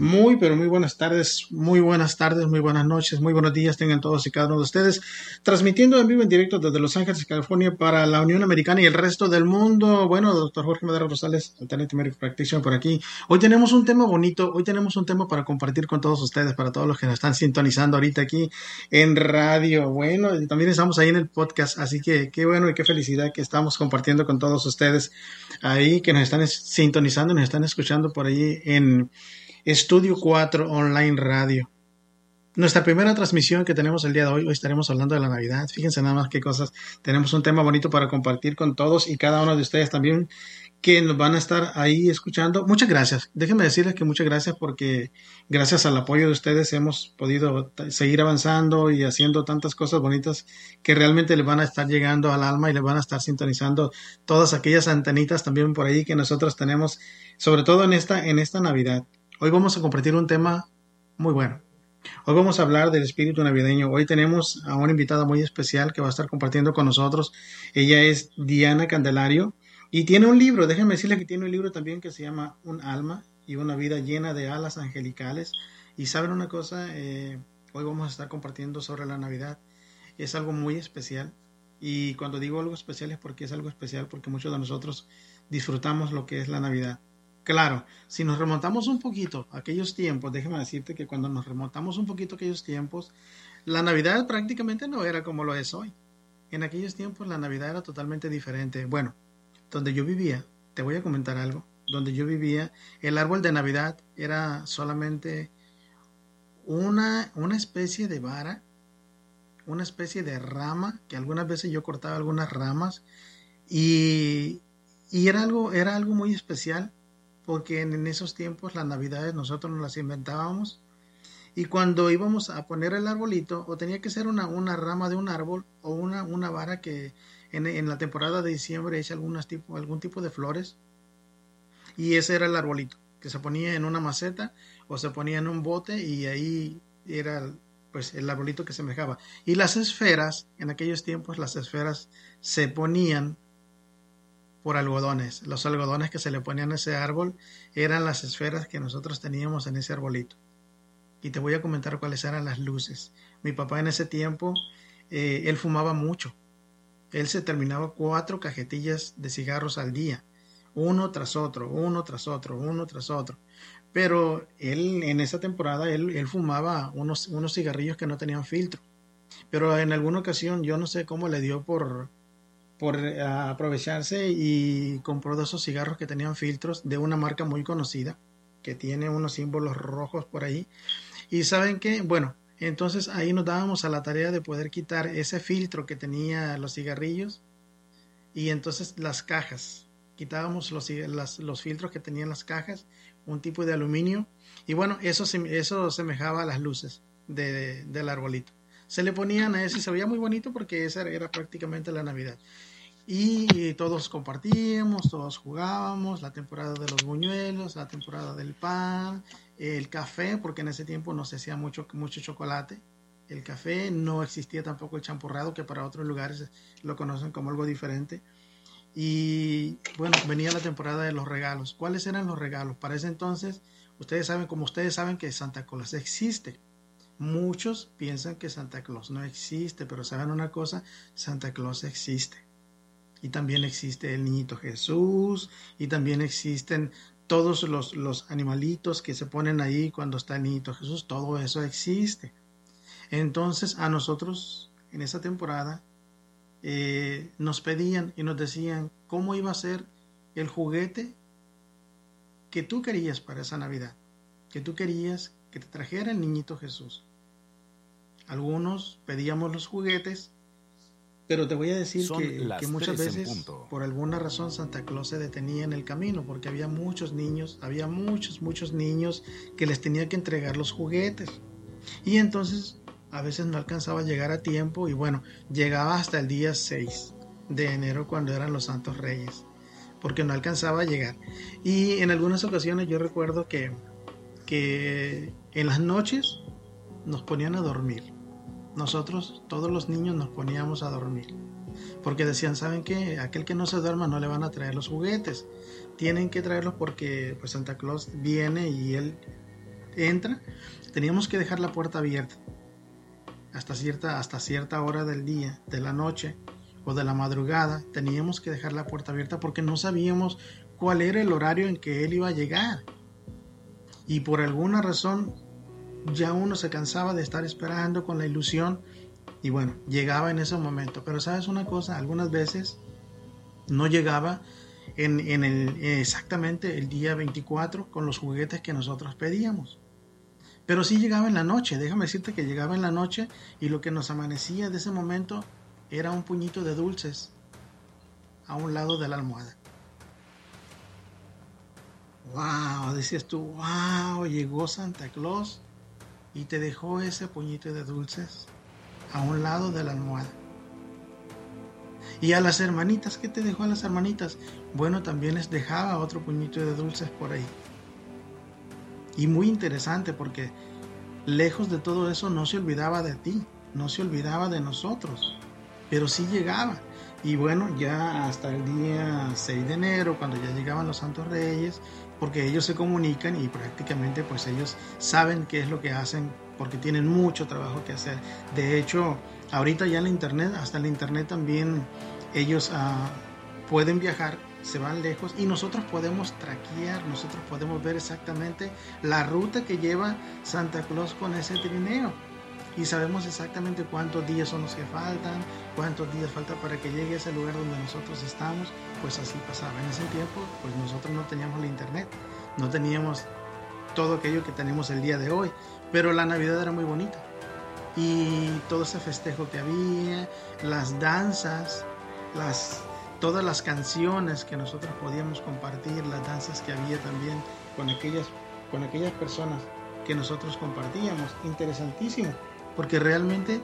Muy, pero muy buenas tardes, muy buenas tardes, muy buenas noches, muy buenos días tengan todos y cada uno de ustedes. Transmitiendo en vivo en directo desde Los Ángeles, California, para la Unión Americana y el resto del mundo. Bueno, doctor Jorge Madera Rosales, alternate medical practitioner por aquí. Hoy tenemos un tema bonito, hoy tenemos un tema para compartir con todos ustedes, para todos los que nos están sintonizando ahorita aquí en radio. Bueno, también estamos ahí en el podcast, así que qué bueno y qué felicidad que estamos compartiendo con todos ustedes ahí, que nos están sintonizando, nos están escuchando por ahí en Estudio 4 Online Radio. Nuestra primera transmisión que tenemos el día de hoy, hoy estaremos hablando de la Navidad. Fíjense nada más qué cosas. Tenemos un tema bonito para compartir con todos y cada uno de ustedes también que nos van a estar ahí escuchando. Muchas gracias. Déjenme decirles que muchas gracias porque gracias al apoyo de ustedes hemos podido seguir avanzando y haciendo tantas cosas bonitas que realmente le van a estar llegando al alma y le van a estar sintonizando todas aquellas antenitas también por ahí que nosotros tenemos, sobre todo en esta, en esta Navidad. Hoy vamos a compartir un tema muy bueno. Hoy vamos a hablar del espíritu navideño. Hoy tenemos a una invitada muy especial que va a estar compartiendo con nosotros. Ella es Diana Candelario y tiene un libro, déjenme decirle que tiene un libro también que se llama Un alma y una vida llena de alas angelicales. Y saben una cosa, eh, hoy vamos a estar compartiendo sobre la Navidad. Es algo muy especial. Y cuando digo algo especial es porque es algo especial, porque muchos de nosotros disfrutamos lo que es la Navidad. Claro, si nos remontamos un poquito a aquellos tiempos, déjeme decirte que cuando nos remontamos un poquito a aquellos tiempos, la Navidad prácticamente no era como lo es hoy. En aquellos tiempos la Navidad era totalmente diferente. Bueno, donde yo vivía, te voy a comentar algo, donde yo vivía, el árbol de Navidad era solamente una, una especie de vara, una especie de rama, que algunas veces yo cortaba algunas ramas, y, y era, algo, era algo muy especial porque en esos tiempos las navidades nosotros nos las inventábamos. Y cuando íbamos a poner el arbolito o tenía que ser una, una rama de un árbol o una, una vara que en, en la temporada de diciembre echa tipo, algún tipo de flores y ese era el arbolito que se ponía en una maceta o se ponía en un bote y ahí era pues el arbolito que se semejaba. Y las esferas en aquellos tiempos las esferas se ponían por algodones. Los algodones que se le ponían a ese árbol eran las esferas que nosotros teníamos en ese arbolito. Y te voy a comentar cuáles eran las luces. Mi papá en ese tiempo, eh, él fumaba mucho. Él se terminaba cuatro cajetillas de cigarros al día, uno tras otro, uno tras otro, uno tras otro. Pero él en esa temporada, él, él fumaba unos, unos cigarrillos que no tenían filtro. Pero en alguna ocasión, yo no sé cómo le dio por, por eh, aprovecharse y compró de esos cigarros que tenían filtros de una marca muy conocida que tiene unos símbolos rojos por ahí. Y saben que, bueno, entonces ahí nos dábamos a la tarea de poder quitar ese filtro que tenía los cigarrillos y entonces las cajas. Quitábamos los, los filtros que tenían las cajas, un tipo de aluminio, y bueno, eso, eso semejaba a las luces del arbolito. Se le ponían a eso y se veía muy bonito porque esa era prácticamente la Navidad y todos compartíamos, todos jugábamos, la temporada de los buñuelos, la temporada del pan, el café, porque en ese tiempo no se hacía mucho, mucho chocolate, el café, no existía tampoco el champurrado, que para otros lugares lo conocen como algo diferente. Y bueno, venía la temporada de los regalos. ¿Cuáles eran los regalos? Para ese entonces, ustedes saben, como ustedes saben que Santa Claus existe. Muchos piensan que Santa Claus no existe, pero saben una cosa, Santa Claus existe y también existe el niñito Jesús y también existen todos los, los animalitos que se ponen ahí cuando está el niñito Jesús, todo eso existe. Entonces a nosotros en esa temporada eh, nos pedían y nos decían cómo iba a ser el juguete que tú querías para esa Navidad, que tú querías que te trajera el niñito Jesús. Algunos pedíamos los juguetes, pero te voy a decir que, que, muchas veces por alguna razón Santa Claus se detenía en el camino porque había muchos niños, había muchos, muchos niños que les tenía que entregar los juguetes. Y entonces a veces no alcanzaba a llegar a tiempo y bueno, llegaba hasta el día 6 de enero cuando eran los Santos Reyes, porque no alcanzaba a llegar. Y en algunas ocasiones yo recuerdo que, que en las noches nos ponían a dormir. Nosotros, todos los niños, nos poníamos a dormir. Porque decían, ¿saben qué? Aquel que no se duerma no le van a traer los juguetes. Tienen que traerlos porque pues Santa Claus viene y él entra. Teníamos que dejar la puerta abierta hasta cierta, hasta cierta hora del día, de la noche o de la madrugada, teníamos que dejar la puerta abierta porque no sabíamos cuál era el horario en que él iba a llegar. Y por alguna razón ya uno se cansaba de estar esperando con la ilusión y bueno, llegaba en ese momento. Pero sabes una cosa, algunas veces no llegaba en, en el, exactamente el día 24 con los juguetes que nosotros pedíamos. Pero sí llegaba en la noche, déjame decirte que llegaba en la noche y lo que nos amanecía de ese momento era un puñito de dulces a un lado de la almohada. ¡Wow! Decías tú, ¡wow! Llegó Santa Claus y te dejó ese puñito de dulces a un lado de la almohada. Y a las hermanitas, ¿qué te dejó a las hermanitas? Bueno, también les dejaba otro puñito de dulces por ahí. Y muy interesante porque lejos de todo eso no se olvidaba de ti, no se olvidaba de nosotros, pero sí llegaba. Y bueno, ya hasta el día 6 de enero, cuando ya llegaban los Santos Reyes, porque ellos se comunican y prácticamente pues ellos saben qué es lo que hacen, porque tienen mucho trabajo que hacer. De hecho, ahorita ya en la internet, hasta en la internet también ellos ah, pueden viajar se van lejos y nosotros podemos traquear, nosotros podemos ver exactamente la ruta que lleva Santa Claus con ese trineo y sabemos exactamente cuántos días son los que faltan, cuántos días falta para que llegue a ese lugar donde nosotros estamos, pues así pasaba. En ese tiempo, pues nosotros no teníamos la internet, no teníamos todo aquello que tenemos el día de hoy, pero la Navidad era muy bonita. Y todo ese festejo que había, las danzas, las todas las canciones que nosotros podíamos compartir, las danzas que había también con aquellas, con aquellas personas que nosotros compartíamos. Interesantísimo, porque realmente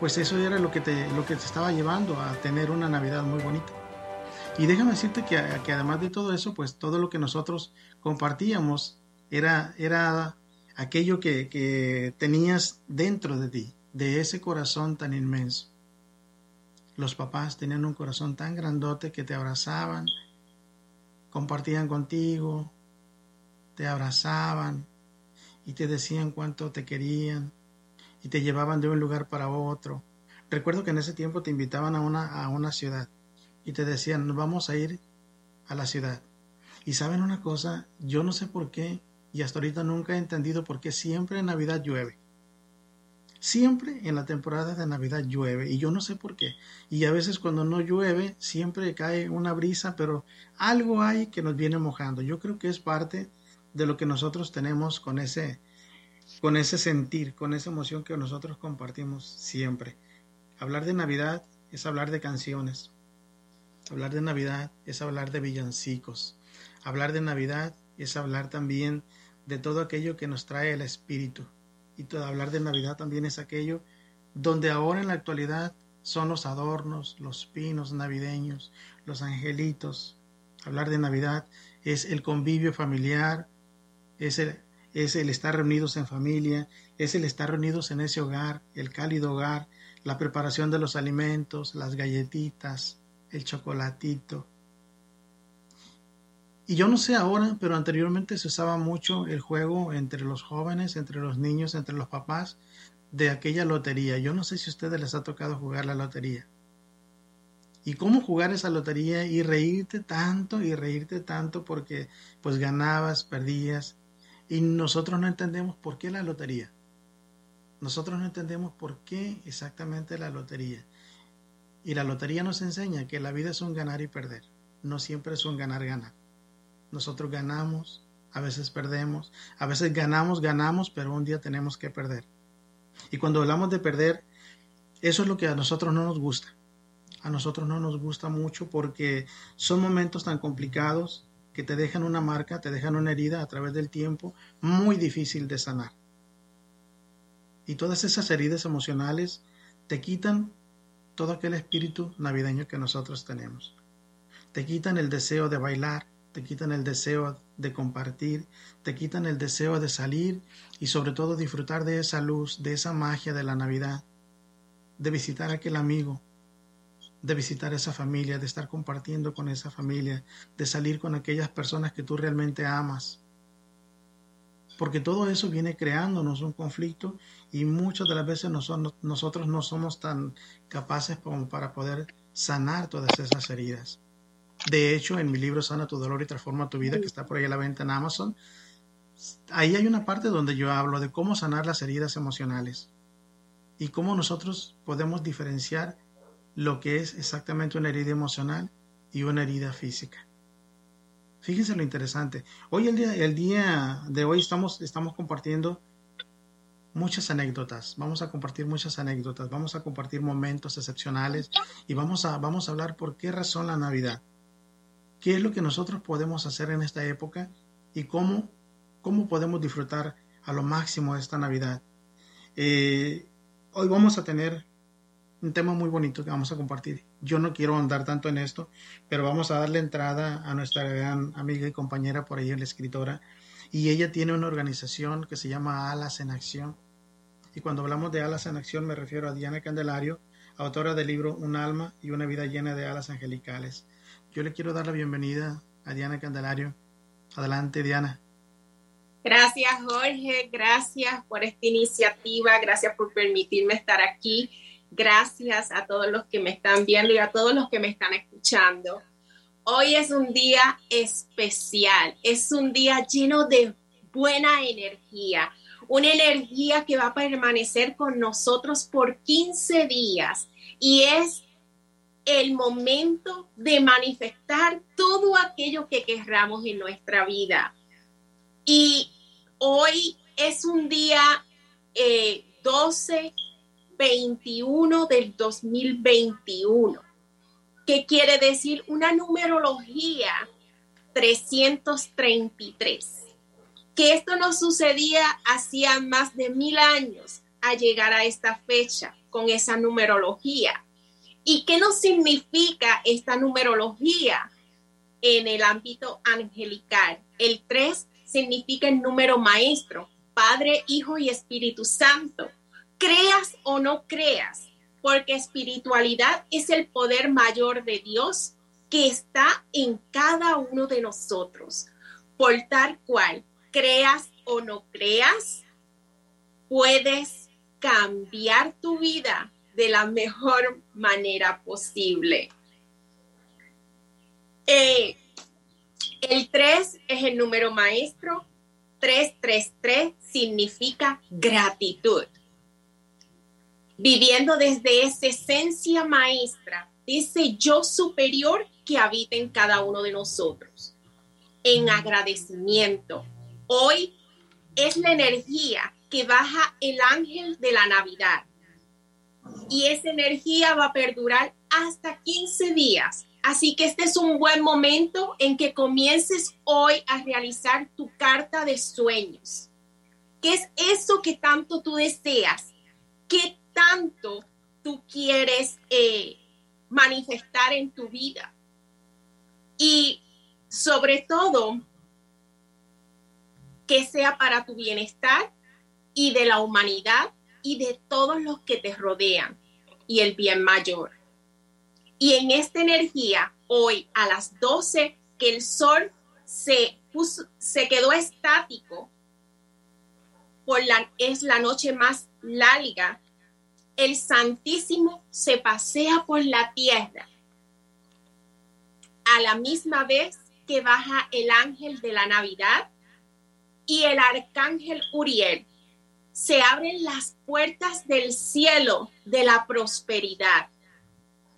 pues eso era lo que te, lo que te estaba llevando a tener una Navidad muy bonita. Y déjame decirte que, que además de todo eso, pues todo lo que nosotros compartíamos era, era aquello que, que tenías dentro de ti, de ese corazón tan inmenso. Los papás tenían un corazón tan grandote que te abrazaban, compartían contigo, te abrazaban y te decían cuánto te querían y te llevaban de un lugar para otro. Recuerdo que en ese tiempo te invitaban a una, a una ciudad y te decían, vamos a ir a la ciudad. Y saben una cosa, yo no sé por qué, y hasta ahorita nunca he entendido por qué siempre en Navidad llueve. Siempre en la temporada de Navidad llueve y yo no sé por qué. Y a veces cuando no llueve siempre cae una brisa, pero algo hay que nos viene mojando. Yo creo que es parte de lo que nosotros tenemos con ese con ese sentir, con esa emoción que nosotros compartimos siempre. Hablar de Navidad es hablar de canciones. Hablar de Navidad es hablar de villancicos. Hablar de Navidad es hablar también de todo aquello que nos trae el espíritu y todo, hablar de Navidad también es aquello donde ahora en la actualidad son los adornos, los pinos navideños, los angelitos. Hablar de Navidad es el convivio familiar, es el, es el estar reunidos en familia, es el estar reunidos en ese hogar, el cálido hogar, la preparación de los alimentos, las galletitas, el chocolatito, y yo no sé ahora, pero anteriormente se usaba mucho el juego entre los jóvenes, entre los niños, entre los papás, de aquella lotería. Yo no sé si a ustedes les ha tocado jugar la lotería. y cómo jugar esa lotería y reírte tanto y reírte tanto porque pues ganabas, perdías y nosotros no entendemos por qué la lotería. Nosotros no entendemos por qué exactamente la lotería. Y la lotería nos enseña que la vida es un ganar y perder, no siempre es un ganar-ganar. Nosotros ganamos, a veces perdemos, a veces ganamos, ganamos, pero un día tenemos que perder. Y cuando hablamos de perder, eso es lo que a nosotros no nos gusta. A nosotros no nos gusta mucho porque son momentos tan complicados que te dejan una marca, te dejan una herida a través del tiempo muy difícil de sanar. Y todas esas heridas emocionales te quitan todo aquel espíritu navideño que nosotros tenemos. Te quitan el deseo de bailar, te quitan el deseo de compartir, te quitan el deseo de salir y sobre todo disfrutar de esa luz, de esa magia de la Navidad, de visitar a aquel amigo, de visitar esa familia, de estar compartiendo con esa familia, de salir con aquellas personas que tú realmente amas. Porque todo eso viene creándonos un conflicto y muchas de las veces nosotros no somos tan capaces para poder sanar todas esas heridas. De hecho, en mi libro Sana tu dolor y transforma tu vida, que está por ahí a la venta en Amazon, ahí hay una parte donde yo hablo de cómo sanar las heridas emocionales y cómo nosotros podemos diferenciar lo que es exactamente una herida emocional y una herida física. Fíjense lo interesante. Hoy el día, el día de hoy estamos, estamos compartiendo muchas anécdotas. Vamos a compartir muchas anécdotas. Vamos a compartir momentos excepcionales y vamos a, vamos a hablar por qué razón la Navidad. ¿Qué es lo que nosotros podemos hacer en esta época y cómo, cómo podemos disfrutar a lo máximo esta Navidad? Eh, hoy vamos a tener un tema muy bonito que vamos a compartir. Yo no quiero andar tanto en esto, pero vamos a darle entrada a nuestra gran amiga y compañera por ahí, la escritora, y ella tiene una organización que se llama Alas en Acción. Y cuando hablamos de Alas en Acción me refiero a Diana Candelario, autora del libro Un alma y una vida llena de alas angelicales. Yo le quiero dar la bienvenida a Diana Candelario. Adelante, Diana. Gracias, Jorge. Gracias por esta iniciativa. Gracias por permitirme estar aquí Gracias a todos los que me están viendo y a todos los que me están escuchando. Hoy es un día especial, es un día lleno de buena energía, una energía que va a permanecer con nosotros por 15 días y es el momento de manifestar todo aquello que querramos en nuestra vida. Y hoy es un día 12 eh, 21 del 2021, que quiere decir una numerología 333, que esto no sucedía hacía más de mil años a llegar a esta fecha con esa numerología. ¿Y qué nos significa esta numerología en el ámbito angelical? El 3 significa el número maestro, Padre, Hijo y Espíritu Santo creas o no creas, porque espiritualidad es el poder mayor de Dios que está en cada uno de nosotros. Por tal cual, creas o no creas, puedes cambiar tu vida de la mejor manera posible. Eh, el 3 es el número maestro. 333 significa gratitud viviendo desde esa esencia maestra, ese yo superior que habita en cada uno de nosotros, en agradecimiento. Hoy es la energía que baja el ángel de la Navidad. Y esa energía va a perdurar hasta 15 días. Así que este es un buen momento en que comiences hoy a realizar tu carta de sueños. ¿Qué es eso que tanto tú deseas? ¿Qué tanto tú quieres eh, manifestar en tu vida. Y sobre todo, que sea para tu bienestar y de la humanidad y de todos los que te rodean y el bien mayor. Y en esta energía, hoy a las 12, que el sol se, se quedó estático, por la, es la noche más larga el Santísimo se pasea por la tierra a la misma vez que baja el ángel de la Navidad y el arcángel Uriel. Se abren las puertas del cielo de la prosperidad.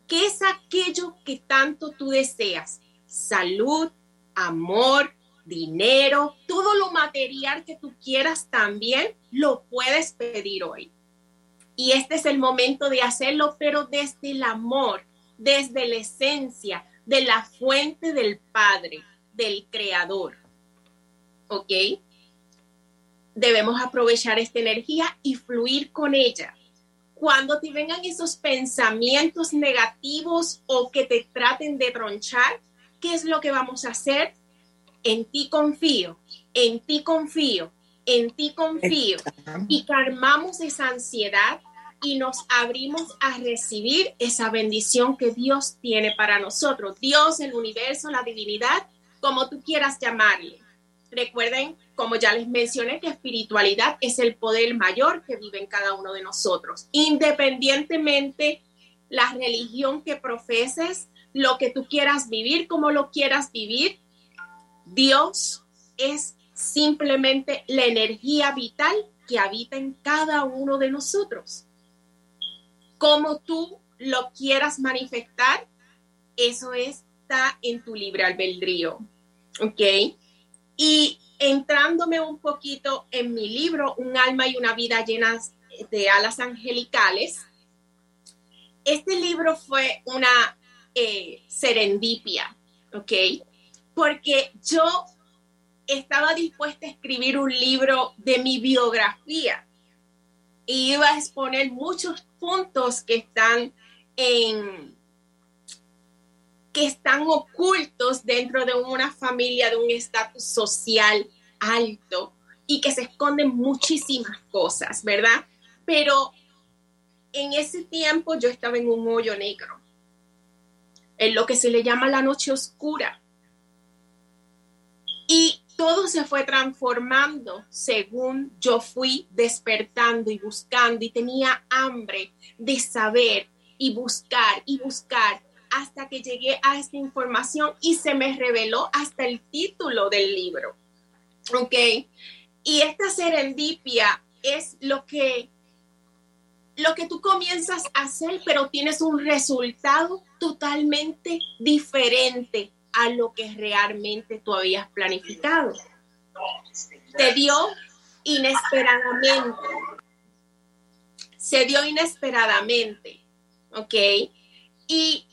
¿Qué es aquello que tanto tú deseas? Salud, amor, dinero, todo lo material que tú quieras también lo puedes pedir hoy. Y este es el momento de hacerlo, pero desde el amor, desde la esencia, de la fuente del Padre, del Creador. ¿Ok? Debemos aprovechar esta energía y fluir con ella. Cuando te vengan esos pensamientos negativos o que te traten de tronchar, ¿qué es lo que vamos a hacer? En ti confío, en ti confío, en ti confío. Y calmamos esa ansiedad y nos abrimos a recibir esa bendición que Dios tiene para nosotros. Dios, el universo, la divinidad, como tú quieras llamarle. Recuerden, como ya les mencioné, que espiritualidad es el poder mayor que vive en cada uno de nosotros. Independientemente la religión que profeses, lo que tú quieras vivir, como lo quieras vivir, Dios es simplemente la energía vital que habita en cada uno de nosotros como tú lo quieras manifestar, eso está en tu libre albedrío. ¿Ok? Y entrándome un poquito en mi libro, Un alma y una vida llenas de alas angelicales, este libro fue una eh, serendipia, ¿ok? Porque yo estaba dispuesta a escribir un libro de mi biografía y iba a exponer muchos puntos que están que están ocultos dentro de una familia de un estatus social alto y que se esconden muchísimas cosas, ¿verdad? Pero en ese tiempo yo estaba en un hoyo negro, en lo que se le llama la noche oscura. Y todo se fue transformando según yo fui despertando y buscando y tenía hambre de saber y buscar y buscar hasta que llegué a esta información y se me reveló hasta el título del libro. ¿Ok? Y esta serendipia es lo que lo que tú comienzas a hacer, pero tienes un resultado totalmente diferente a lo que realmente tú habías planificado. Se dio inesperadamente. Se dio inesperadamente. ¿Ok? Y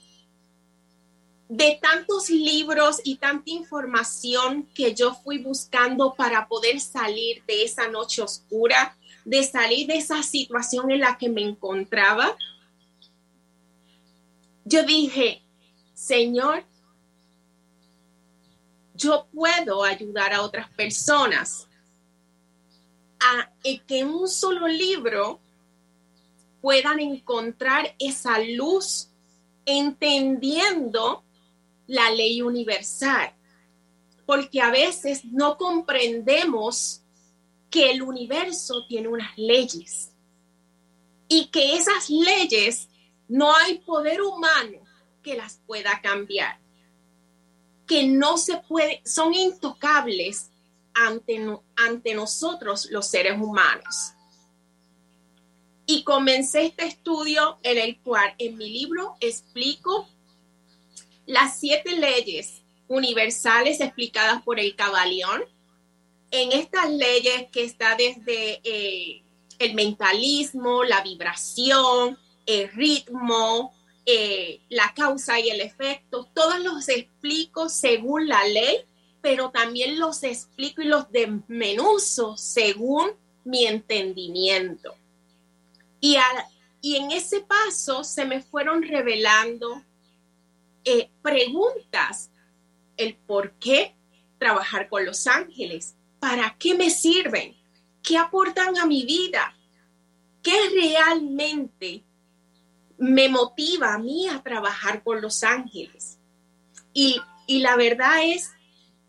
de tantos libros y tanta información que yo fui buscando para poder salir de esa noche oscura, de salir de esa situación en la que me encontraba, yo dije, Señor, yo puedo ayudar a otras personas a que en un solo libro puedan encontrar esa luz entendiendo la ley universal. Porque a veces no comprendemos que el universo tiene unas leyes y que esas leyes no hay poder humano que las pueda cambiar que no se puede, son intocables ante, ante nosotros los seres humanos. Y comencé este estudio en el cual en mi libro explico las siete leyes universales explicadas por el Cabalión. En estas leyes que está desde eh, el mentalismo, la vibración, el ritmo, eh, la causa y el efecto, todos los explico según la ley, pero también los explico y los desmenuzo según mi entendimiento. Y, y en ese paso se me fueron revelando eh, preguntas, el por qué trabajar con los ángeles, para qué me sirven, qué aportan a mi vida, qué realmente me motiva a mí a trabajar con los ángeles. Y, la verdad es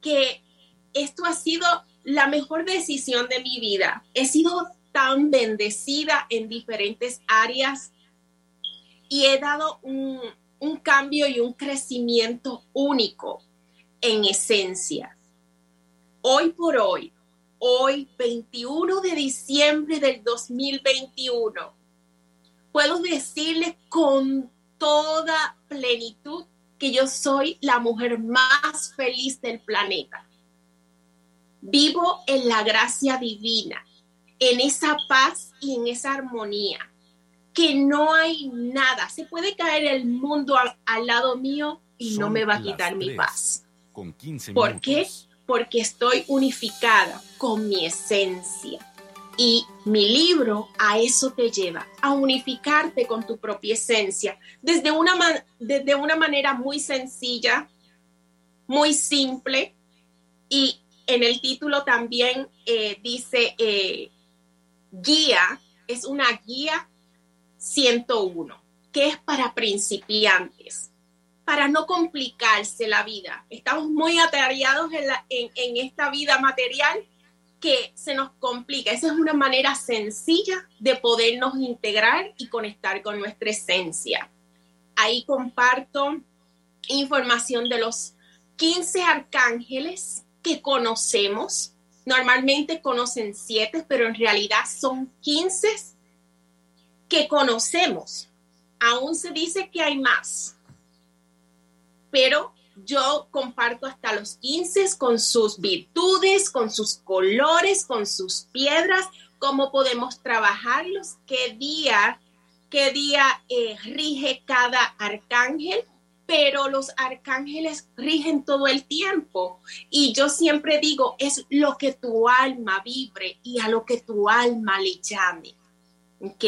que esto ha sido la mejor decisión de mi vida. He sido tan bendecida en diferentes áreas y he dado un, un cambio y un crecimiento único en esencia. Hoy por hoy, hoy 21 de diciembre del 2021, puedo decirles con toda plenitud que yo soy la mujer más feliz del planeta. Vivo en la gracia divina, en esa paz y en esa armonía, que no hay nada, se puede caer el mundo al, lado mío y no me va a quitar mi paz. ¿Por qué? Porque estoy unificada con mi esencia. Y mi libro a eso te lleva, a unificarte con tu propia esencia, desde una, desde una manera muy sencilla, muy simple. Y en el título también eh, dice eh, guía, es una guía 101, que es para principiantes para no complicarse la vida. Estamos muy atareados en, esta vida material que se nos complica. Esa es una manera sencilla de podernos integrar y conectar con nuestra esencia. Ahí comparto información de los 15 arcángeles que conocemos. Normalmente conocen 7, pero en realidad son 15 que conocemos. Aún se dice que hay más pero yo comparto hasta los 15 con sus virtudes, con sus colores, con sus piedras, cómo podemos trabajarlos, qué día, qué día eh, rige cada arcángel, pero los arcángeles rigen todo el tiempo. Y yo siempre digo, es lo que tu alma vibre y a lo que tu alma le llame. ¿Ok?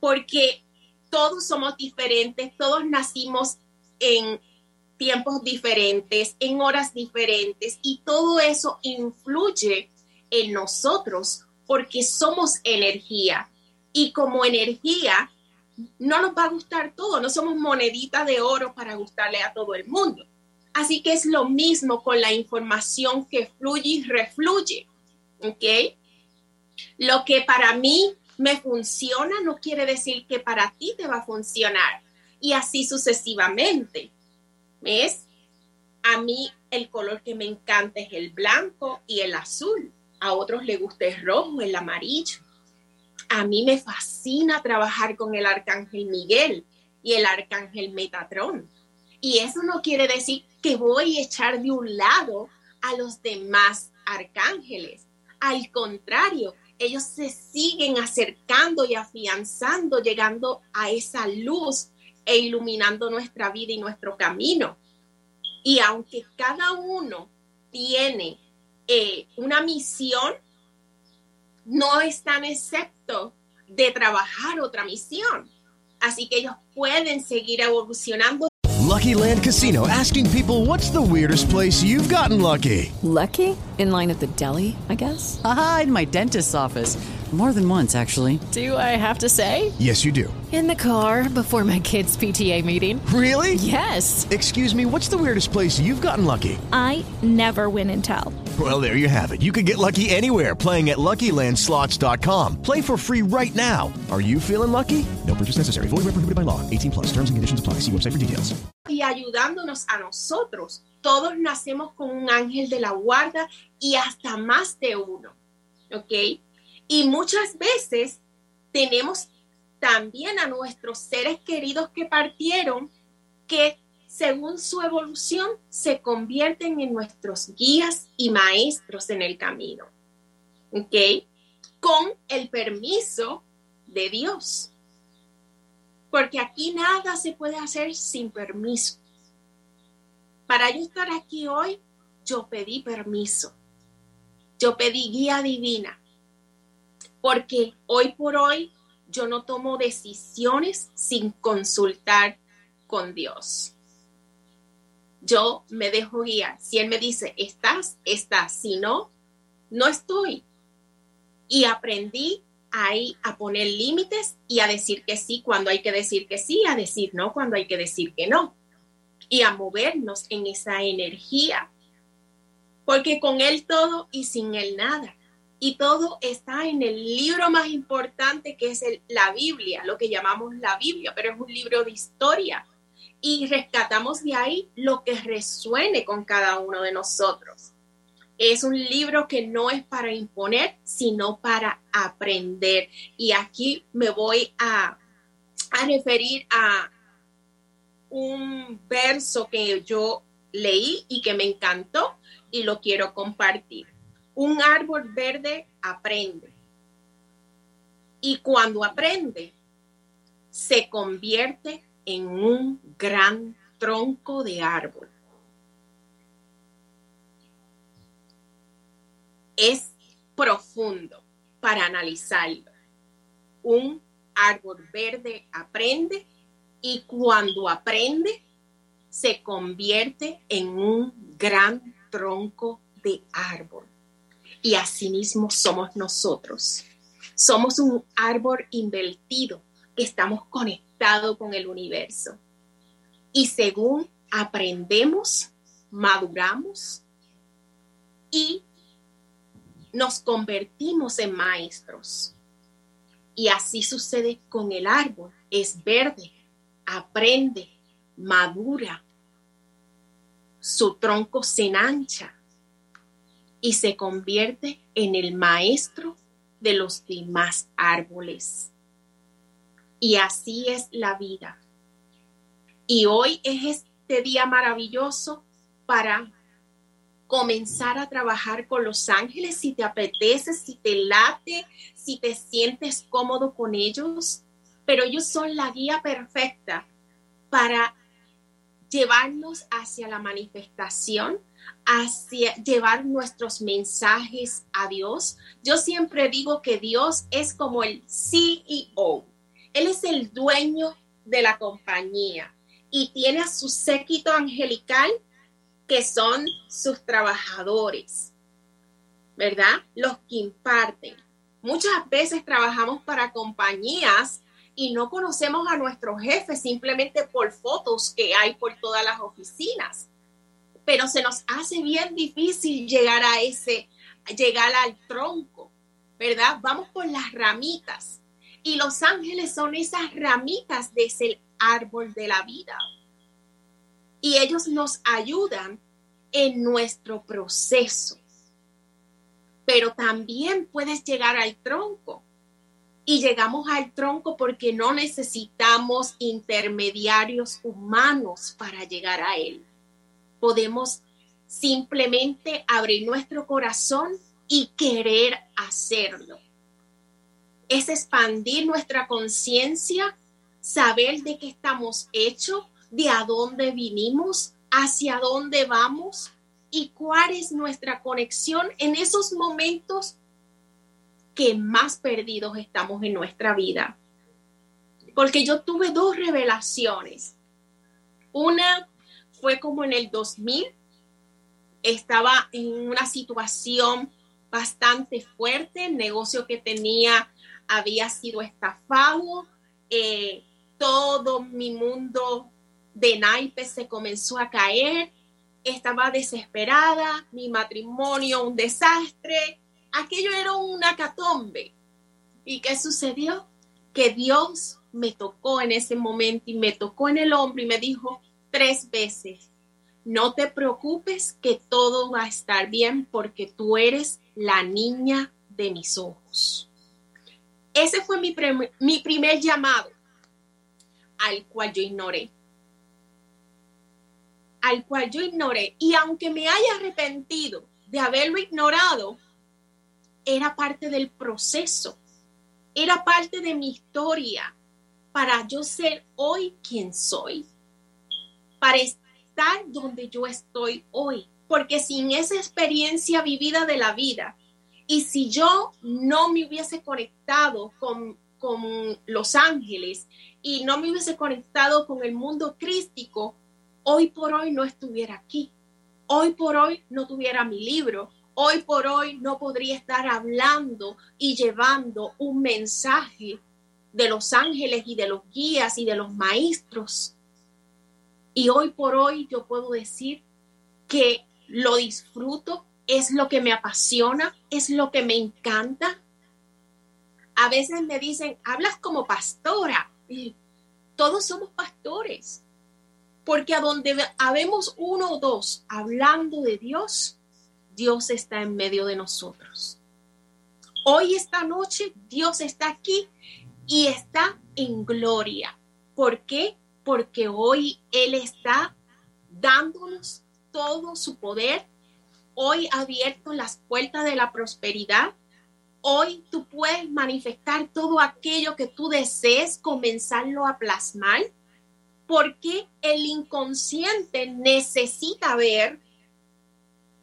Porque todos somos diferentes, todos nacimos en tiempos diferentes, en horas diferentes y todo eso influye en nosotros porque somos energía y como energía no nos va a gustar todo, no somos moneditas de oro para gustarle a todo el mundo. Así que es lo mismo con la información que fluye y refluye, ¿ok? Lo que para mí me funciona no quiere decir que para ti te va a funcionar y así sucesivamente. ¿Ves? A mí el color que me encanta es el blanco y el azul. A otros les gusta el rojo, el amarillo. A mí me fascina trabajar con el arcángel Miguel y el arcángel Metatrón. Y eso no quiere decir que voy a echar de un lado a los demás arcángeles. Al contrario, ellos se siguen acercando y afianzando, llegando a esa luz e iluminando nuestra vida y nuestro camino. Y aunque cada uno tiene eh, una misión, no están excepto de trabajar otra misión. Así que ellos pueden seguir evolucionando. Lucky Land Casino asking people what's the weirdest place you've gotten lucky. Lucky? In line at the deli, I guess. Aha, in my dentist's office. More than once, actually. Do I have to say? Yes, you do. In the car before my kids' PTA meeting. Really? Yes. Excuse me, what's the weirdest place you've gotten lucky? I never win and tell. Well, there you have it. You can get lucky anywhere playing at LuckyLandSlots.com. Play for free right now. Are you feeling lucky? No purchase necessary. Void where prohibited by law. 18 plus. Terms and conditions apply. See website for details. Y ayudándonos a nosotros. Todos nacemos con un ángel de la guarda y hasta más de uno. ¿Ok? Y muchas veces tenemos también a nuestros seres queridos que partieron, que según su evolución se convierten en nuestros guías y maestros en el camino. ¿Ok? Con el permiso de Dios. Porque aquí nada se puede hacer sin permiso. Para yo estar aquí hoy, yo pedí permiso. Yo pedí guía divina porque hoy por hoy yo no tomo decisiones sin consultar con Dios. Yo me dejo guiar. Si Él me dice, estás, estás. Si no, no estoy. Y aprendí ahí a poner límites y a decir que sí cuando hay que decir que sí, a decir no cuando hay que decir que no. Y a movernos en esa energía. Porque con Él todo y sin Él nada y todo está en el libro más importante que es la Biblia, lo que llamamos la Biblia, pero es un libro de historia. y rescatamos de ahí lo que resuene con cada uno de nosotros. Es un libro que no es para imponer, sino para aprender. Y aquí me voy a, a referir a un verso que yo leí y que me encantó y lo quiero compartir. Un árbol verde aprende. Y cuando aprende, se convierte en un gran tronco de árbol. Es profundo para analizarlo. Un árbol verde aprende y cuando aprende se convierte en un gran tronco de árbol. Y asimismo somos nosotros. Somos un árbol invertido que estamos conectados con el universo. Y según aprendemos, maduramos y nos convertimos en maestros. Y así sucede con el árbol. Es verde, aprende, madura, su tronco se enancha y se convierte en el maestro de los demás árboles. Y así es la vida. Y hoy es este día maravilloso para comenzar a trabajar con los ángeles si te apetece, si te late, si te sientes cómodo con ellos. Pero ellos son la guía perfecta para llevarnos hacia la manifestación, hacia llevar nuestros mensajes a Dios. Yo siempre digo que Dios es como el CEO. Él es el dueño de la compañía y tiene a su séquito angelical que son sus trabajadores, ¿verdad? Los que imparten. Muchas veces trabajamos para compañías y no conocemos a nuestros jefes simplemente por fotos que hay por todas las oficinas. Pero se nos hace bien difícil llegar a ese, llegar al tronco, ¿verdad? Vamos por las ramitas. Y los ángeles son esas ramitas de ese árbol de la vida. Y ellos nos ayudan en nuestro proceso. Pero también puedes llegar al tronco y llegamos al tronco porque no necesitamos intermediarios humanos para llegar a él. Podemos simplemente abrir nuestro corazón y querer hacerlo. Es expandir nuestra conciencia, saber de qué estamos hechos, de a dónde vinimos, hacia dónde vamos y cuál es nuestra conexión en esos momentos que más perdidos estamos en nuestra vida. Porque yo tuve dos revelaciones. Una fue como en el 2000, estaba en una situación bastante fuerte, el negocio que tenía había sido estafado, eh, todo mi mundo de naipes se comenzó a caer, estaba desesperada, mi matrimonio un desastre, aquello era una catombe. ¿Y qué sucedió? Que Dios me tocó en ese momento y me tocó en el hombro y me dijo tres veces, no te preocupes que todo va a estar bien porque tú eres la niña de mis ojos. Ese fue mi, mi primer llamado al cual yo ignoré. Al cual yo ignoré. Y aunque me haya arrepentido de haberlo ignorado, era parte del proceso, era parte de mi historia para yo ser hoy quien soy, para estar donde yo estoy hoy, porque sin esa experiencia vivida de la vida, y si yo no me hubiese conectado con, con los ángeles y no me hubiese conectado con el mundo crístico, hoy por hoy no estuviera aquí. Hoy por hoy no tuviera mi libro, hoy por hoy no podría estar hablando y llevando un mensaje de los ángeles y de los guías y de los maestros. Y hoy por hoy yo puedo decir que lo disfruto, es lo que me apasiona, es lo que me encanta. A veces me dicen, hablas como pastora. todos somos pastores. Porque a donde habemos uno o dos hablando de Dios, Dios está en medio de nosotros. Hoy, esta noche, Dios está aquí y está en gloria. ¿Por qué? Porque hoy Él está dándonos todo su poder. Hoy ha abierto las puertas de la prosperidad. Hoy tú puedes manifestar todo aquello que tú desees, comenzarlo a plasmar, porque el inconsciente necesita ver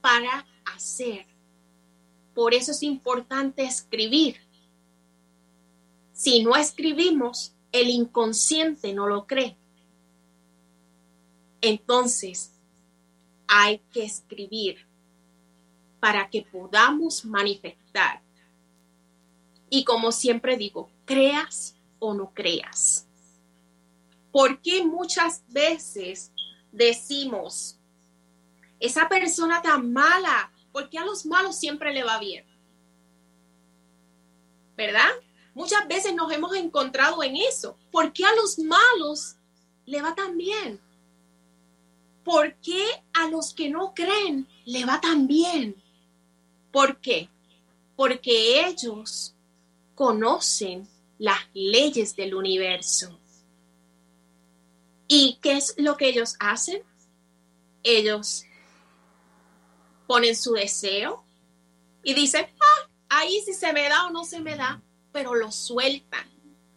para hacer. Por eso es importante escribir. Si no escribimos, el inconsciente no lo cree. Entonces, hay que escribir para que podamos manifestar. Y como siempre digo, creas o no creas. Porque muchas veces decimos, esa persona tan mala, porque a los malos siempre le va bien? ¿Verdad? Muchas veces nos hemos encontrado en eso. ¿Por qué a los malos le va tan bien? ¿Por qué a los que no creen le va tan bien? ¿Por qué? Porque ellos conocen las leyes del universo. ¿Y qué es lo que ellos hacen? Ellos ponen su deseo y dicen, ah, ahí sí se me da o no se me da, pero lo sueltan.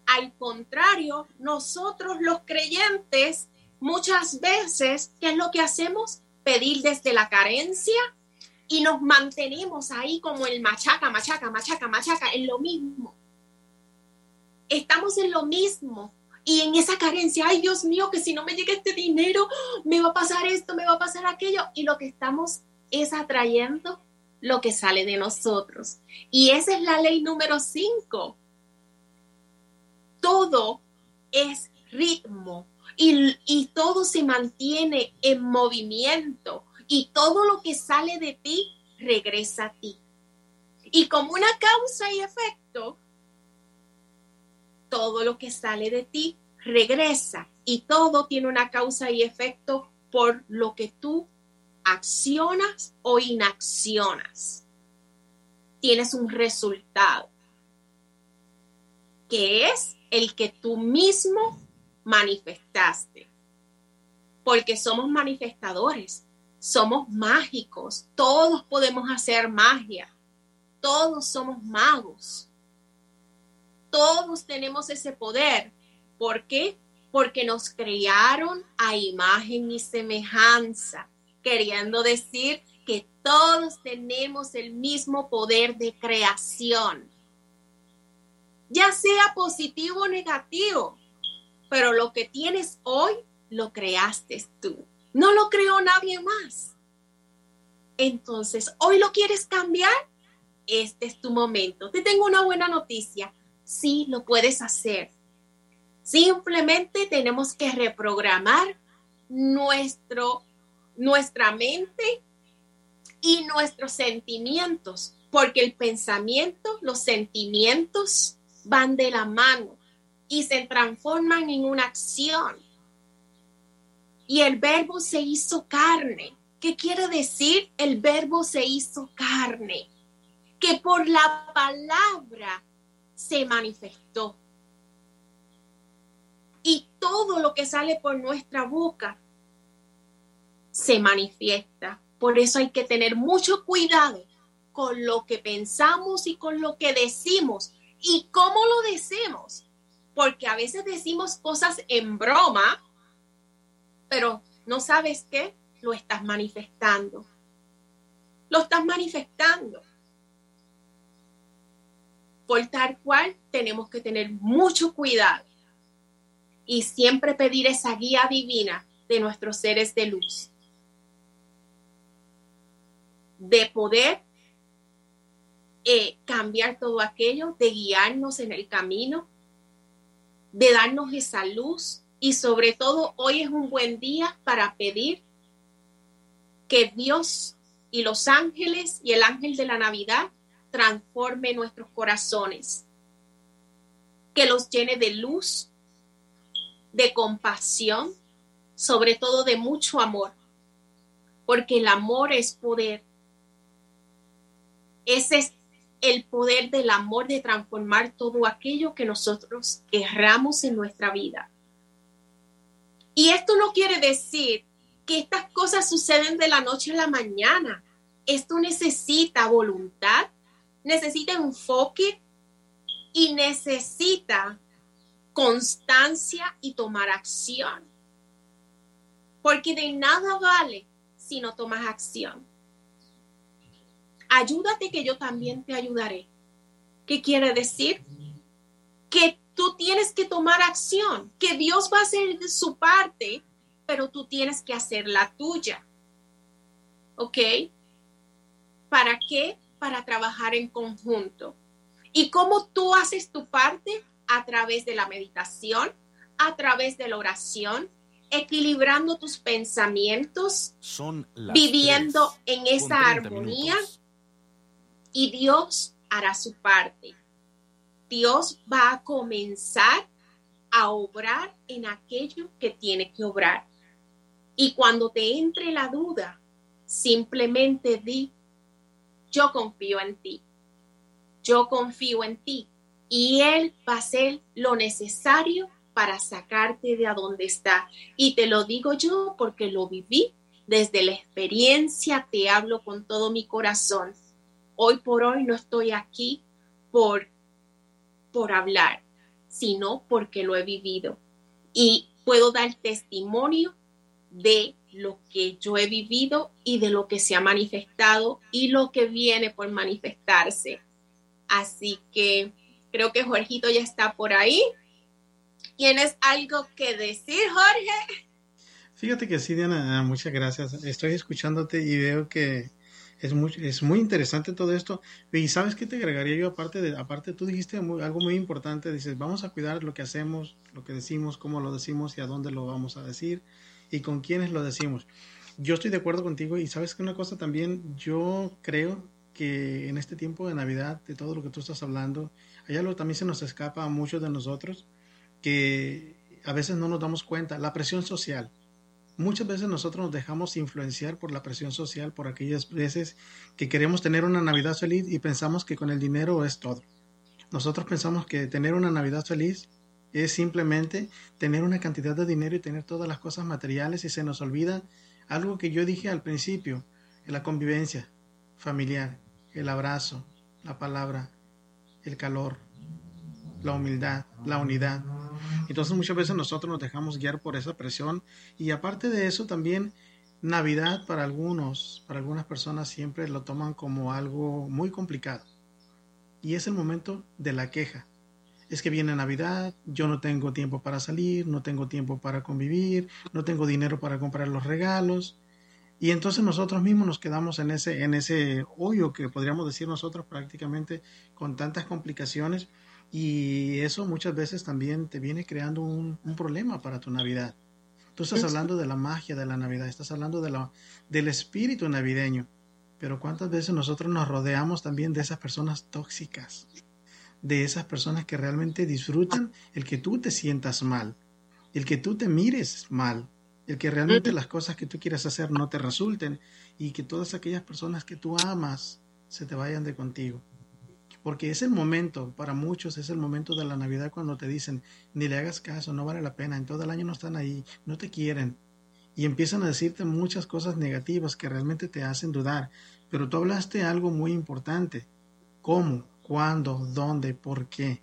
Al contrario, nosotros los creyentes muchas veces, ¿qué es lo que hacemos? Pedir desde la carencia y nos mantenemos ahí como el machaca, machaca, machaca, machaca, en lo mismo. Estamos en lo mismo y en esa carencia, ay Dios mío, que si no me llega este dinero, me va a pasar esto, me va a pasar aquello. Y lo que estamos es atrayendo lo que sale de nosotros. Y esa es la ley número 5. Todo es ritmo, y, todo se mantiene en movimiento y todo lo que sale de ti regresa a ti. Y como una causa y efecto, todo lo que sale de ti regresa y todo tiene una causa y efecto por lo que tú accionas o inaccionas. Tienes un resultado que es el que tú mismo manifestaste. Porque somos manifestadores, somos mágicos, todos podemos hacer magia, todos somos magos, todos tenemos ese poder. ¿Por qué? Porque nos crearon a imagen y semejanza, queriendo decir que todos tenemos el mismo poder de creación, ya sea positivo o negativo pero lo que tienes hoy lo creaste tú. No lo creó nadie más. Entonces, ¿hoy lo quieres cambiar? Este es tu momento. Te tengo una buena noticia. Sí, lo puedes hacer. Simplemente tenemos que reprogramar nuestro, nuestra mente y nuestros sentimientos, porque el pensamiento, los sentimientos van de la mano y se transforman en una acción. Y el verbo se hizo carne. ¿Qué quiere decir? El verbo se hizo carne. Que por la palabra se manifestó. Y todo lo que sale por nuestra boca se manifiesta. Por eso hay que tener mucho cuidado con lo que pensamos y con lo que decimos y cómo lo decimos porque a veces decimos cosas en broma, pero no sabes qué, lo estás manifestando. Lo estás manifestando. Por tal cual tenemos que tener mucho cuidado y siempre pedir esa guía divina de nuestros seres de luz. De poder eh, cambiar todo aquello, de guiarnos en el camino, de darnos esa luz y sobre todo hoy es un buen día para pedir que Dios y los ángeles y el ángel de la Navidad transforme nuestros corazones, que los llene de luz, de compasión, sobre todo de mucho amor, porque el amor es poder. Ese es el poder del amor de transformar todo aquello que nosotros erramos en nuestra vida. Y esto no quiere decir que estas cosas suceden de la noche a la mañana. Esto necesita voluntad, necesita enfoque y necesita constancia y tomar acción. Porque de nada vale si no tomas acción. Ayúdate que yo también te ayudaré. ¿Qué quiere decir? Que tú tienes que tomar acción, que Dios va a hacer su parte, pero tú tienes que hacer la tuya. ¿Ok? ¿Para qué? Para trabajar en conjunto. ¿Y cómo tú haces tu parte? A través de la meditación, a través de la oración, equilibrando tus pensamientos, Son viviendo en esa armonía y Dios hará su parte. Dios va a comenzar a obrar en aquello que tiene que obrar. Y cuando te entre la duda, simplemente di, yo confío en ti, yo confío en ti. Y Él va a hacer lo necesario para sacarte de a donde está. Y te lo digo yo porque lo viví desde la experiencia, te hablo con todo mi corazón. Hoy por hoy no estoy aquí por, por hablar, sino porque lo he vivido. Y puedo dar testimonio de lo que yo he vivido y de lo que se ha manifestado y lo que viene por manifestarse. Así que creo que Jorgito ya está por ahí. ¿Tienes algo que decir, Jorge? Fíjate que sí, Diana, muchas gracias. Estoy escuchándote y veo que es muy, es muy interesante todo esto. Y sabes qué te agregaría yo aparte de, aparte tú dijiste algo muy importante, dices, vamos a cuidar lo que hacemos, lo que decimos, cómo lo decimos y a dónde lo vamos a decir y con quiénes lo decimos. Yo estoy de acuerdo contigo y sabes que una cosa también, yo creo que en este tiempo de Navidad, de todo lo que tú estás hablando, hay algo también se nos escapa a muchos de nosotros que a veces no nos damos cuenta, la presión social. Muchas veces nosotros nos dejamos influenciar por la presión social, por aquellas veces que queremos tener una Navidad feliz y pensamos que con el dinero es todo. Nosotros pensamos que tener una Navidad feliz es simplemente tener una cantidad de dinero y tener todas las cosas materiales y se nos olvida algo que yo dije al principio, la convivencia familiar, el abrazo, la palabra, el calor, la humildad, la unidad. Entonces muchas veces nosotros nos dejamos guiar por esa presión y aparte de eso también Navidad para algunos, para algunas personas siempre lo toman como algo muy complicado. Y es el momento de la queja. Es que viene Navidad, yo no tengo tiempo para salir, no tengo tiempo para convivir, no tengo dinero para comprar los regalos. Y entonces nosotros mismos nos quedamos en ese, en ese hoyo que podríamos decir nosotros prácticamente con tantas complicaciones y eso muchas veces también te viene creando un, problema para tu Navidad. Tú estás hablando de la magia de la Navidad, estás hablando de la, del espíritu navideño, pero ¿cuántas veces nosotros nos rodeamos también de esas personas tóxicas? De esas personas que realmente disfrutan el que tú te sientas mal, el que tú te mires mal, el que realmente las cosas que tú quieras hacer no te resulten y que todas aquellas personas que tú amas se te vayan de contigo. Porque es el momento, para muchos es el momento de la Navidad cuando te dicen, ni le hagas caso, no vale la pena, en todo el año no están ahí, no te quieren. Y empiezan a decirte muchas cosas negativas que realmente te hacen dudar. Pero tú hablaste algo muy importante. ¿Cómo? ¿Cuándo? ¿Dónde? ¿Por qué?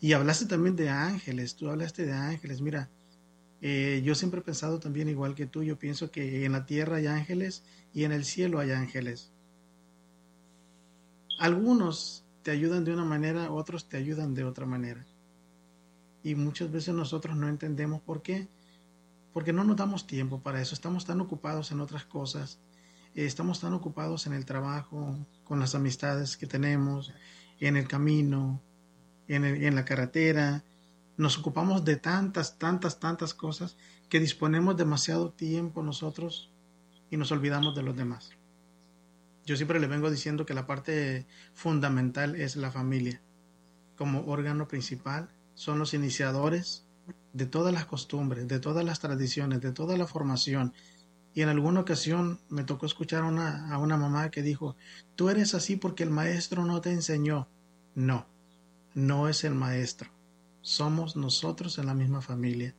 Y hablaste también de ángeles, tú hablaste de ángeles. Mira, eh, yo siempre he pensado también igual que tú, yo pienso que en la tierra hay ángeles y en el cielo hay ángeles. Algunos te ayudan de una manera, otros te ayudan de otra manera. Y muchas veces nosotros no entendemos por qué. Porque no nos damos tiempo para eso. Estamos tan ocupados en otras cosas. Eh, estamos tan ocupados en el trabajo, con las amistades que tenemos, en el camino, en, en la carretera, nos ocupamos de tantas, tantas, tantas cosas que disponemos demasiado tiempo nosotros y nos olvidamos de los demás. Yo siempre le vengo diciendo que la parte fundamental es la familia. Como órgano principal son los iniciadores de todas las costumbres, de todas las tradiciones, de toda la formación. Y en alguna ocasión me tocó escuchar a una mamá que dijo, tú eres así porque el maestro no te enseñó. No, no es el maestro. Somos nosotros en la misma familia.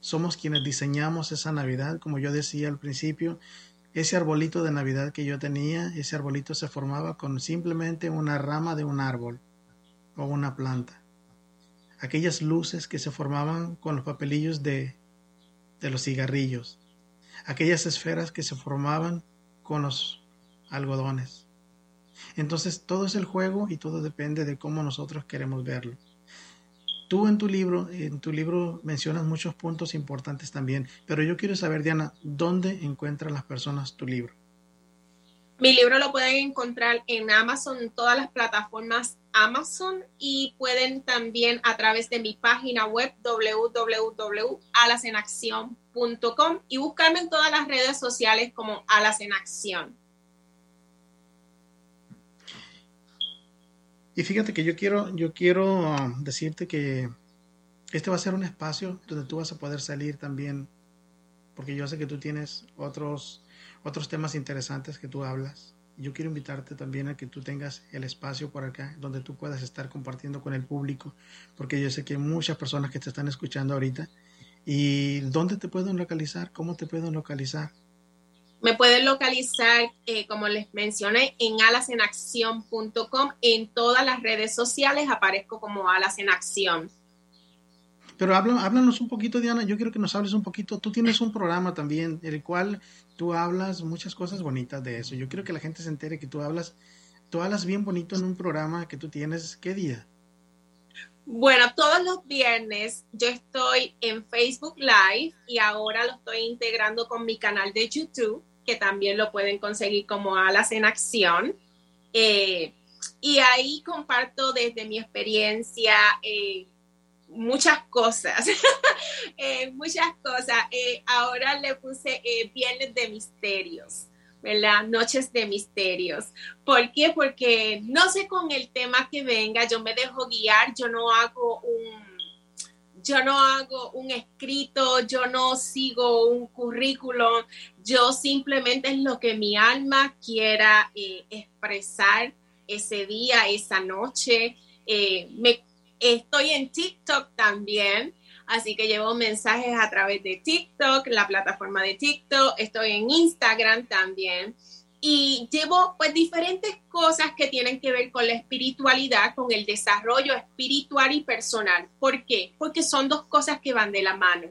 Somos quienes diseñamos esa Navidad, como yo decía al principio, ese arbolito de Navidad que yo tenía, ese arbolito se formaba con simplemente una rama de un árbol o una planta. Aquellas luces que se formaban con los papelillos de, de los cigarrillos. Aquellas esferas que se formaban con los algodones. Entonces todo es el juego y todo depende de cómo nosotros queremos verlo. Tú en tu libro, en tu libro mencionas muchos puntos importantes también, pero yo quiero saber, Diana, ¿dónde encuentran las personas tu libro? Mi libro lo pueden encontrar en Amazon, en todas las plataformas Amazon y pueden también a través de mi página web www.alasenacción.com y buscarme en todas las redes sociales como Alas en Acción. Y fíjate que yo quiero, yo quiero um, decirte que este va a ser un espacio donde tú vas a poder salir también, porque yo sé que tú tienes otros, otros temas interesantes que tú hablas. Yo quiero invitarte también a que tú tengas el espacio por acá donde tú puedas estar compartiendo con el público, porque yo sé que hay muchas personas que te están escuchando ahorita. ¿Y dónde te pueden localizar? ¿Cómo te pueden localizar? Me pueden localizar, eh, como les mencioné, en alasenacción.com. En todas las redes sociales aparezco como Alas en Acción. Pero háblanos un poquito, Diana. Yo quiero que nos hables un poquito. Tú tienes un programa también, el cual tú hablas muchas cosas bonitas de eso. Yo quiero que la gente se entere que tú hablas, tú hablas bien bonito en un programa que tú tienes. ¿Qué día? Bueno, todos los viernes yo estoy en Facebook Live y ahora lo estoy integrando con mi canal de YouTube que también lo pueden conseguir como Alas en Acción. Eh, y ahí comparto desde mi experiencia eh, muchas cosas, eh, muchas cosas. ahora le puse Viernes de Misterios. ¿Verdad? Noches de misterios. ¿Por qué? Porque no sé con el tema que venga, yo me dejo guiar, yo no hago un, yo no hago un escrito, yo no sigo un currículum, yo simplemente es lo que mi alma quiera eh, expresar ese día, esa noche. Eh, me, estoy en TikTok también, así que llevo mensajes a través de TikTok, la plataforma de TikTok, estoy en Instagram también y llevo pues diferentes cosas que tienen que ver con la espiritualidad, con el desarrollo espiritual y personal. ¿Por qué? Porque son dos cosas que van de la mano.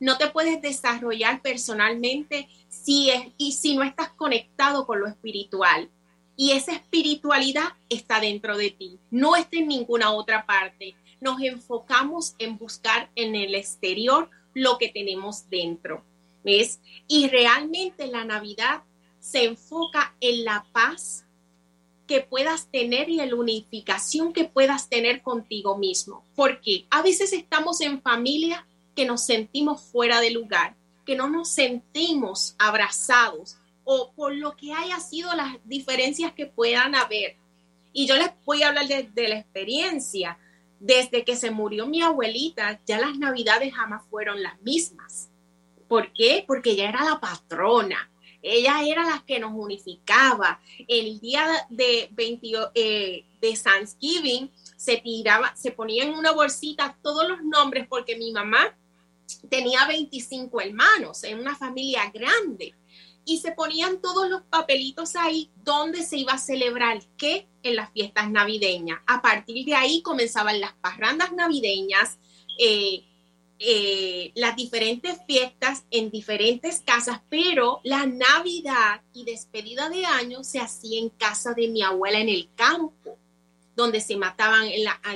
No te puedes desarrollar personalmente si es, y si no estás conectado con lo espiritual. Y esa espiritualidad está dentro de ti, no está en ninguna otra parte. Nos enfocamos en buscar en el exterior lo que tenemos dentro. ¿Ves? Y realmente la Navidad se enfoca en la paz que puedas tener y la unificación que puedas tener contigo mismo. Porque a veces estamos en familia que nos sentimos fuera de lugar, que no nos sentimos abrazados o por lo que haya sido las diferencias que puedan haber. Y yo les voy a hablar de, de la experiencia. Desde que se murió mi abuelita, ya las navidades jamás fueron las mismas. ¿Por qué? Porque ella era la patrona ella era la que nos unificaba. El día de, 20, eh, de Thanksgiving se tiraba, se ponía en una bolsita todos los nombres porque mi mamá tenía 25 hermanos en una familia grande y se ponían todos los papelitos ahí donde se iba a celebrar qué en las fiestas navideñas. A partir de ahí comenzaban las parrandas navideñas, eh, eh, las diferentes fiestas en diferentes casas, pero la Navidad y despedida de año se hacía en casa de mi abuela en el campo, donde se mataban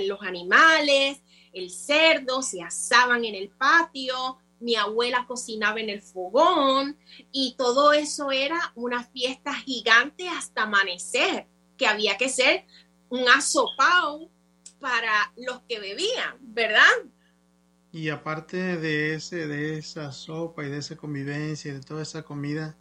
los animales, el cerdo, se asaban en el patio, mi abuela cocinaba en el fogón y todo eso era una fiesta gigante hasta amanecer, que había que ser un asopao para los que bebían, ¿verdad? Y aparte de ese, de esa sopa y de esa convivencia y de toda esa comida,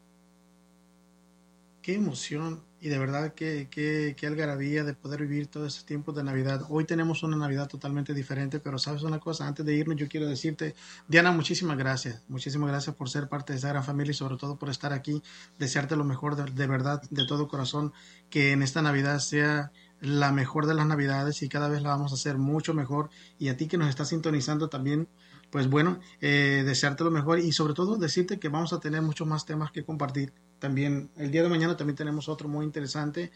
qué emoción. Y de verdad que, que, que algarabía de poder vivir todos estos tiempos de Navidad. Hoy tenemos una Navidad totalmente diferente, pero sabes una cosa, antes de irnos yo quiero decirte, Diana, muchísimas gracias, muchísimas gracias por ser parte de esta gran familia y sobre todo por estar aquí, desearte lo mejor de, de verdad, de todo corazón, que en esta Navidad sea la mejor de las Navidades y cada vez la vamos a hacer mucho mejor y a ti que nos estás sintonizando también pues bueno, eh, desearte lo mejor y sobre todo decirte que vamos a tener muchos más temas que compartir. También el día de mañana también tenemos otro muy interesante.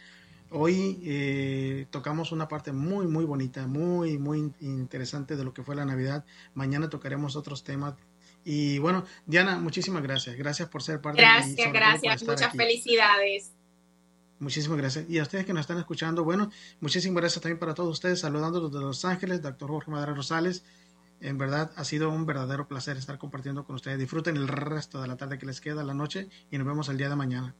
Hoy eh, tocamos una parte muy, muy bonita, muy, muy interesante de lo que fue la Navidad. Mañana tocaremos otros temas. Y bueno, Diana, muchísimas gracias. Gracias por ser parte gracias, de Gracias, gracias. Muchas felicidades. Muchísimas gracias. Y a ustedes que nos están escuchando, bueno, muchísimas gracias también para todos ustedes. Saludándolos de Los Ángeles, doctor Jorge Madera Rosales. En verdad ha sido un verdadero placer estar compartiendo con ustedes. Disfruten el resto de la tarde que les queda, la noche, y nos vemos el día de mañana.